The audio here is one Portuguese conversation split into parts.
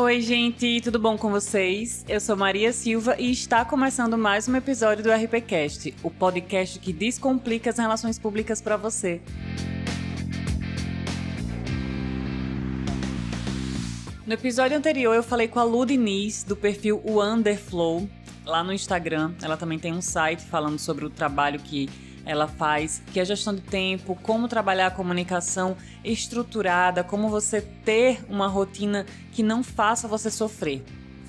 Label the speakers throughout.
Speaker 1: Oi, gente, tudo bom com vocês? Eu sou Maria Silva e está começando mais um episódio do RPCast, o podcast que descomplica as relações públicas para você. No episódio anterior eu falei com a Lu Diniz, do perfil Wonderflow, lá no Instagram. Ela também tem um site falando sobre o trabalho que ela faz, que é gestão de tempo, como trabalhar a comunicação estruturada, como você ter uma rotina que não faça você sofrer.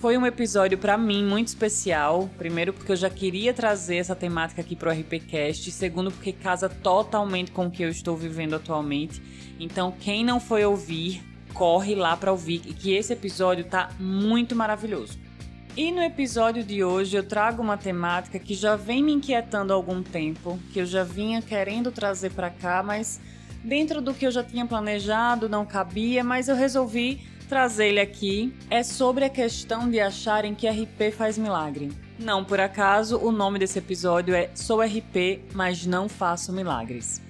Speaker 1: Foi um episódio para mim muito especial. Primeiro, porque eu já queria trazer essa temática aqui pro RPcast. Segundo, porque casa totalmente com o que eu estou vivendo atualmente. Então, quem não foi ouvir, corre lá para ouvir, que esse episódio tá muito maravilhoso. E no episódio de hoje eu trago uma temática que já vem me inquietando há algum tempo, que eu já vinha querendo trazer para cá, mas dentro do que eu já tinha planejado não cabia, mas eu resolvi trazer ele aqui. É sobre a questão de acharem que RP faz milagre. Não por acaso, o nome desse episódio é Sou RP, mas não faço milagres.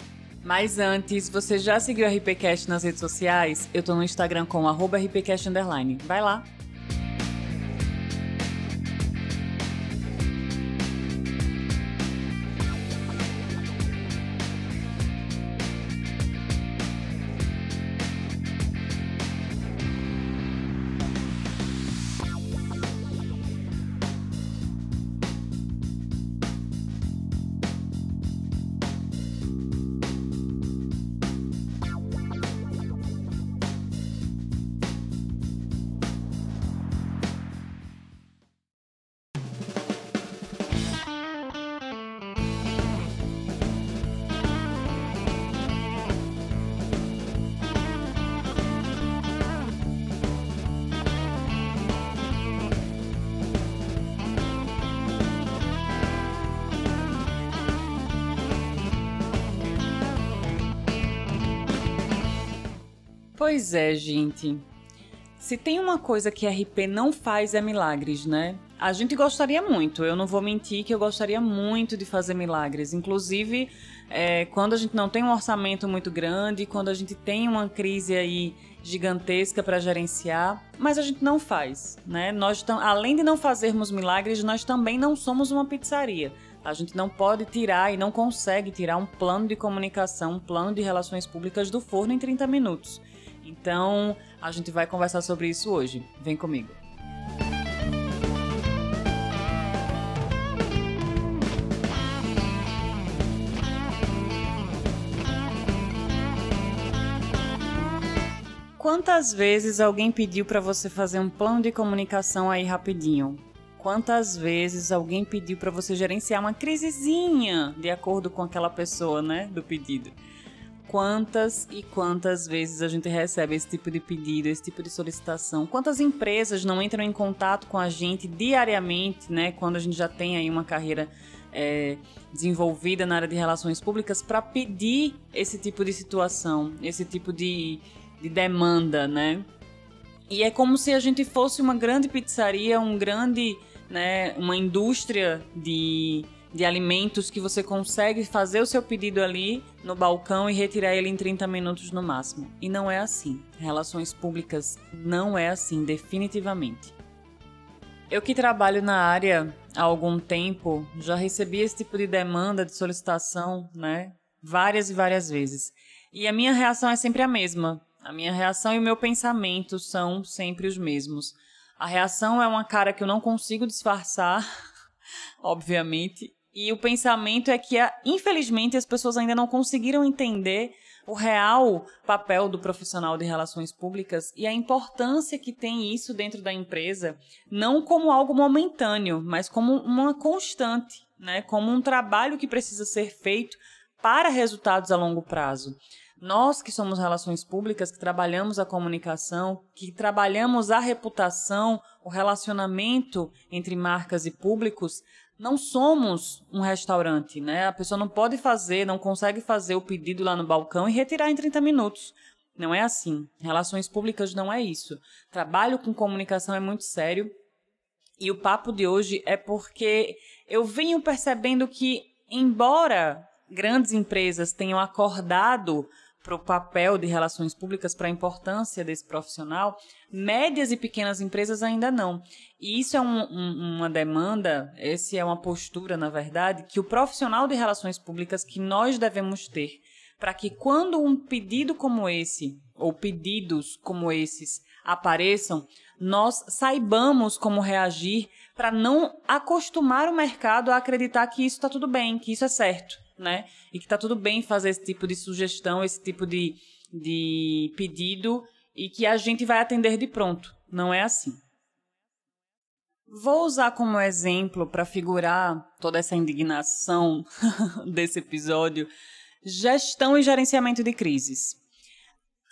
Speaker 1: Mas antes, você já seguiu o RPCast nas redes sociais? Eu tô no Instagram com RPCast Vai lá! Pois é, gente. Se tem uma coisa que RP não faz é milagres, né? A gente gostaria muito, eu não vou mentir que eu gostaria muito de fazer milagres. Inclusive, é, quando a gente não tem um orçamento muito grande, quando a gente tem uma crise aí gigantesca para gerenciar, mas a gente não faz, né? Nós além de não fazermos milagres, nós também não somos uma pizzaria. A gente não pode tirar e não consegue tirar um plano de comunicação, um plano de relações públicas do forno em 30 minutos. Então, a gente vai conversar sobre isso hoje. Vem comigo. Quantas vezes alguém pediu para você fazer um plano de comunicação aí rapidinho? Quantas vezes alguém pediu para você gerenciar uma crisezinha de acordo com aquela pessoa, né, do pedido? Quantas e quantas vezes a gente recebe esse tipo de pedido, esse tipo de solicitação. Quantas empresas não entram em contato com a gente diariamente, né? Quando a gente já tem aí uma carreira é, desenvolvida na área de relações públicas para pedir esse tipo de situação, esse tipo de, de demanda, né? E é como se a gente fosse uma grande pizzaria, um grande, né, uma indústria de de alimentos que você consegue fazer o seu pedido ali no balcão e retirar ele em 30 minutos no máximo. E não é assim. Relações públicas não é assim, definitivamente. Eu que trabalho na área há algum tempo, já recebi esse tipo de demanda de solicitação, né? Várias e várias vezes. E a minha reação é sempre a mesma. A minha reação e o meu pensamento são sempre os mesmos. A reação é uma cara que eu não consigo disfarçar, obviamente, e o pensamento é que, infelizmente, as pessoas ainda não conseguiram entender o real papel do profissional de relações públicas e a importância que tem isso dentro da empresa, não como algo momentâneo, mas como uma constante, né? como um trabalho que precisa ser feito para resultados a longo prazo. Nós que somos relações públicas, que trabalhamos a comunicação, que trabalhamos a reputação, o relacionamento entre marcas e públicos, não somos um restaurante, né? A pessoa não pode fazer, não consegue fazer o pedido lá no balcão e retirar em 30 minutos. Não é assim. Relações públicas não é isso. Trabalho com comunicação é muito sério. E o papo de hoje é porque eu venho percebendo que, embora grandes empresas tenham acordado para o papel de relações públicas, para a importância desse profissional, médias e pequenas empresas ainda não. E isso é um, um, uma demanda, essa é uma postura, na verdade, que o profissional de relações públicas que nós devemos ter, para que quando um pedido como esse, ou pedidos como esses, apareçam, nós saibamos como reagir para não acostumar o mercado a acreditar que isso está tudo bem, que isso é certo né? E que tá tudo bem fazer esse tipo de sugestão, esse tipo de, de pedido e que a gente vai atender de pronto. Não é assim. Vou usar como exemplo para figurar toda essa indignação desse episódio gestão e gerenciamento de crises.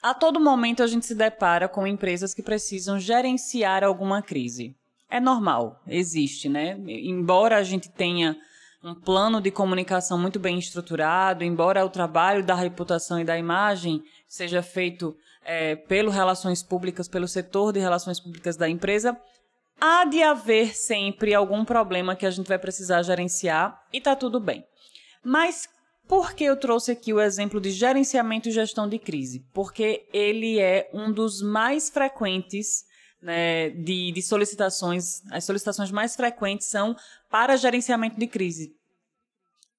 Speaker 1: A todo momento a gente se depara com empresas que precisam gerenciar alguma crise. É normal, existe, né? Embora a gente tenha um plano de comunicação muito bem estruturado, embora o trabalho da reputação e da imagem seja feito é, pelo relações públicas, pelo setor de relações públicas da empresa, há de haver sempre algum problema que a gente vai precisar gerenciar e tá tudo bem. Mas por que eu trouxe aqui o exemplo de gerenciamento e gestão de crise? Porque ele é um dos mais frequentes né, de, de solicitações. As solicitações mais frequentes são para gerenciamento de crise.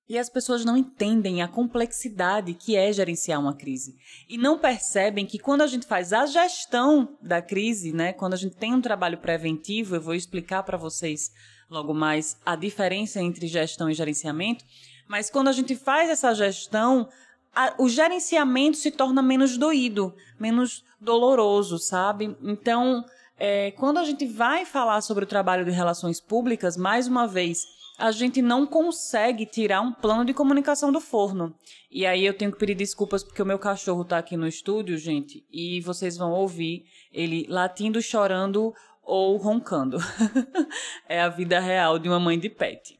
Speaker 1: E as pessoas não entendem a complexidade que é gerenciar uma crise. E não percebem que quando a gente faz a gestão da crise, né, quando a gente tem um trabalho preventivo, eu vou explicar para vocês logo mais a diferença entre gestão e gerenciamento, mas quando a gente faz essa gestão, a, o gerenciamento se torna menos doído, menos doloroso, sabe? Então, é, quando a gente vai falar sobre o trabalho de relações públicas, mais uma vez, a gente não consegue tirar um plano de comunicação do forno. E aí eu tenho que pedir desculpas porque o meu cachorro está aqui no estúdio, gente, e vocês vão ouvir ele latindo, chorando ou roncando. é a vida real de uma mãe de pet.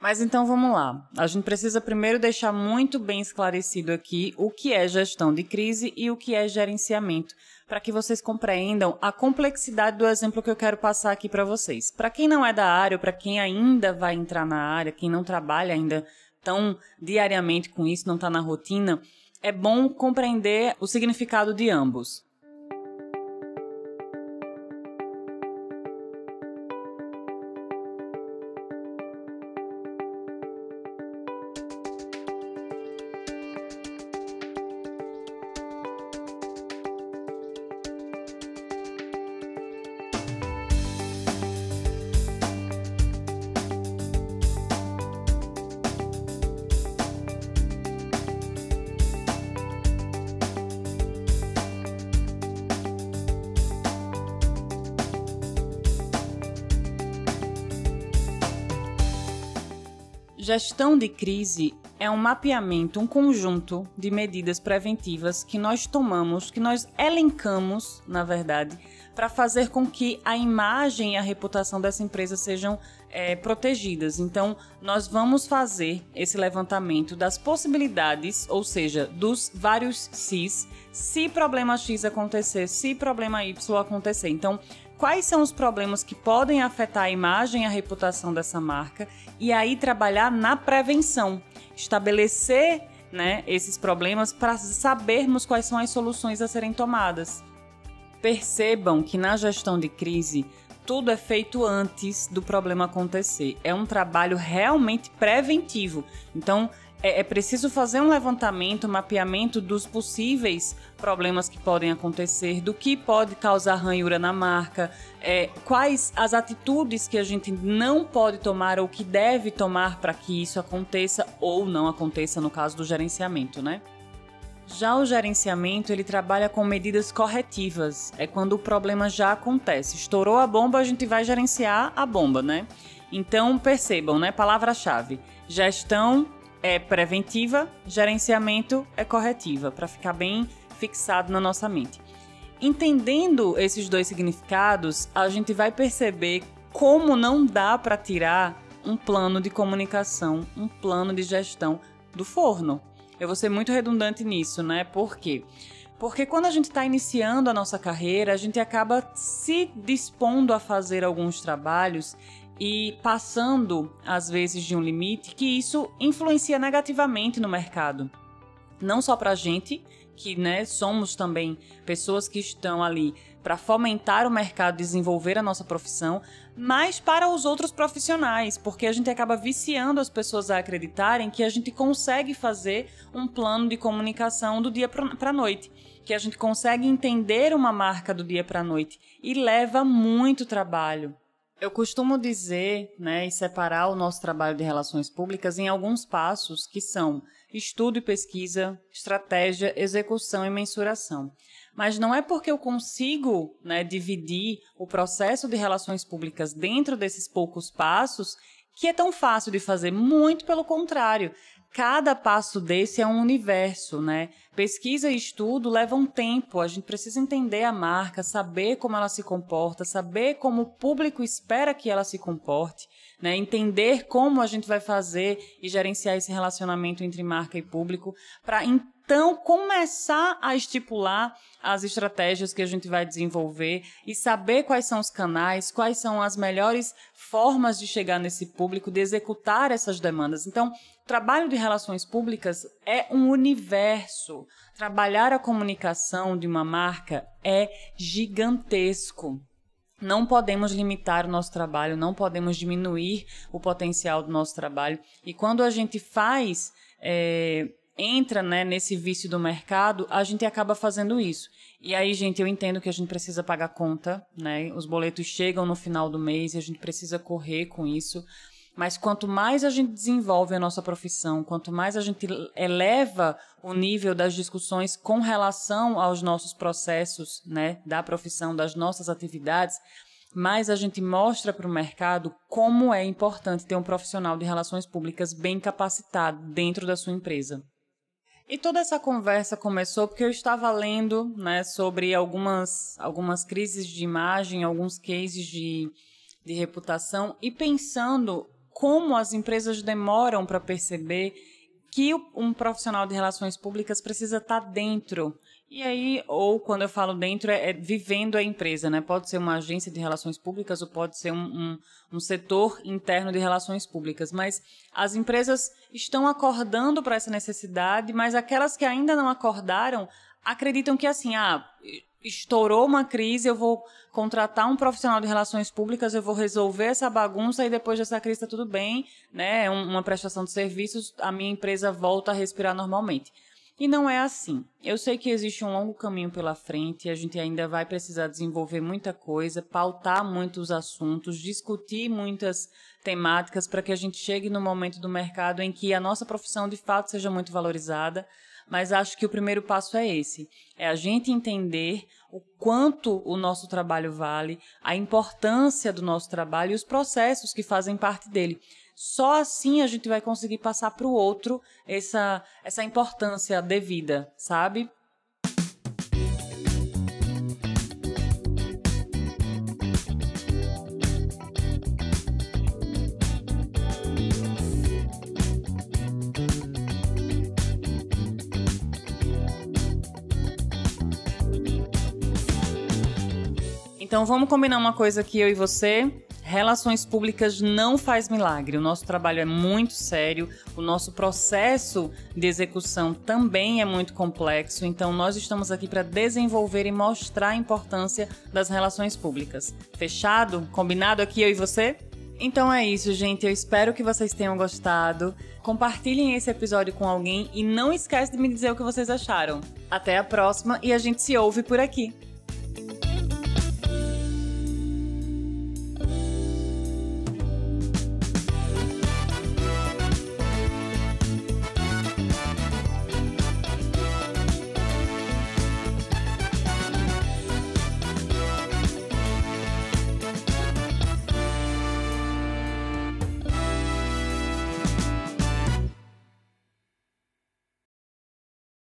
Speaker 1: Mas então vamos lá. A gente precisa primeiro deixar muito bem esclarecido aqui o que é gestão de crise e o que é gerenciamento para que vocês compreendam a complexidade do exemplo que eu quero passar aqui para vocês. Para quem não é da área, ou para quem ainda vai entrar na área, quem não trabalha ainda tão diariamente com isso, não está na rotina, é bom compreender o significado de ambos. Gestão de crise é um mapeamento, um conjunto de medidas preventivas que nós tomamos, que nós elencamos, na verdade, para fazer com que a imagem e a reputação dessa empresa sejam é, protegidas. Então, nós vamos fazer esse levantamento das possibilidades, ou seja, dos vários Cs, se problema X acontecer, se problema Y acontecer. Então, quais são os problemas que podem afetar a imagem e a reputação dessa marca e aí trabalhar na prevenção, estabelecer né, esses problemas para sabermos quais são as soluções a serem tomadas. Percebam que na gestão de crise tudo é feito antes do problema acontecer. É um trabalho realmente preventivo. Então, é, é, preciso fazer um levantamento, um mapeamento dos possíveis problemas que podem acontecer, do que pode causar ranhura na marca, é, quais as atitudes que a gente não pode tomar ou que deve tomar para que isso aconteça ou não aconteça no caso do gerenciamento, né? Já o gerenciamento, ele trabalha com medidas corretivas. É quando o problema já acontece. Estourou a bomba, a gente vai gerenciar a bomba, né? Então, percebam, né? Palavra-chave: gestão é preventiva, gerenciamento é corretiva, para ficar bem fixado na nossa mente. Entendendo esses dois significados, a gente vai perceber como não dá para tirar um plano de comunicação, um plano de gestão do forno. Eu vou ser muito redundante nisso, né? Por quê? Porque quando a gente está iniciando a nossa carreira, a gente acaba se dispondo a fazer alguns trabalhos e passando, às vezes, de um limite, que isso influencia negativamente no mercado. não só para a gente, que né, somos também pessoas que estão ali para fomentar o mercado, desenvolver a nossa profissão, mas para os outros profissionais, porque a gente acaba viciando as pessoas a acreditarem que a gente consegue fazer um plano de comunicação do dia para a noite, que a gente consegue entender uma marca do dia para a noite e leva muito trabalho. Eu costumo dizer, né, e separar o nosso trabalho de relações públicas em alguns passos que são estudo e pesquisa, estratégia, execução e mensuração. Mas não é porque eu consigo né, dividir o processo de relações públicas dentro desses poucos passos que é tão fácil de fazer. Muito pelo contrário cada passo desse é um universo, né? Pesquisa e estudo levam tempo, a gente precisa entender a marca, saber como ela se comporta, saber como o público espera que ela se comporte, né? Entender como a gente vai fazer e gerenciar esse relacionamento entre marca e público para então começar a estipular as estratégias que a gente vai desenvolver e saber quais são os canais, quais são as melhores formas de chegar nesse público, de executar essas demandas. Então, trabalho de relações públicas é um universo. Trabalhar a comunicação de uma marca é gigantesco. Não podemos limitar o nosso trabalho, não podemos diminuir o potencial do nosso trabalho. E quando a gente faz, é, entra né, nesse vício do mercado, a gente acaba fazendo isso. E aí, gente, eu entendo que a gente precisa pagar conta, né? Os boletos chegam no final do mês e a gente precisa correr com isso. Mas quanto mais a gente desenvolve a nossa profissão, quanto mais a gente eleva o nível das discussões com relação aos nossos processos, né, da profissão, das nossas atividades, mais a gente mostra para o mercado como é importante ter um profissional de relações públicas bem capacitado dentro da sua empresa. E toda essa conversa começou porque eu estava lendo né, sobre algumas, algumas crises de imagem, alguns cases de, de reputação e pensando como as empresas demoram para perceber que um profissional de relações públicas precisa estar dentro. E aí, ou quando eu falo dentro, é, é vivendo a empresa, né? Pode ser uma agência de relações públicas ou pode ser um, um, um setor interno de relações públicas. Mas as empresas estão acordando para essa necessidade, mas aquelas que ainda não acordaram acreditam que assim, ah, estourou uma crise, eu vou contratar um profissional de relações públicas, eu vou resolver essa bagunça e depois dessa crise está tudo bem, né? É uma prestação de serviços, a minha empresa volta a respirar normalmente. E não é assim. Eu sei que existe um longo caminho pela frente, a gente ainda vai precisar desenvolver muita coisa, pautar muitos assuntos, discutir muitas temáticas para que a gente chegue no momento do mercado em que a nossa profissão de fato seja muito valorizada mas acho que o primeiro passo é esse: é a gente entender o quanto o nosso trabalho vale, a importância do nosso trabalho e os processos que fazem parte dele. Só assim a gente vai conseguir passar para o outro essa, essa importância devida, sabe? Então vamos combinar uma coisa aqui, eu e você. Relações públicas não faz milagre. O nosso trabalho é muito sério, o nosso processo de execução também é muito complexo. Então, nós estamos aqui para desenvolver e mostrar a importância das relações públicas. Fechado? Combinado aqui eu e você? Então é isso, gente. Eu espero que vocês tenham gostado. Compartilhem esse episódio com alguém e não esquece de me dizer o que vocês acharam. Até a próxima e a gente se ouve por aqui.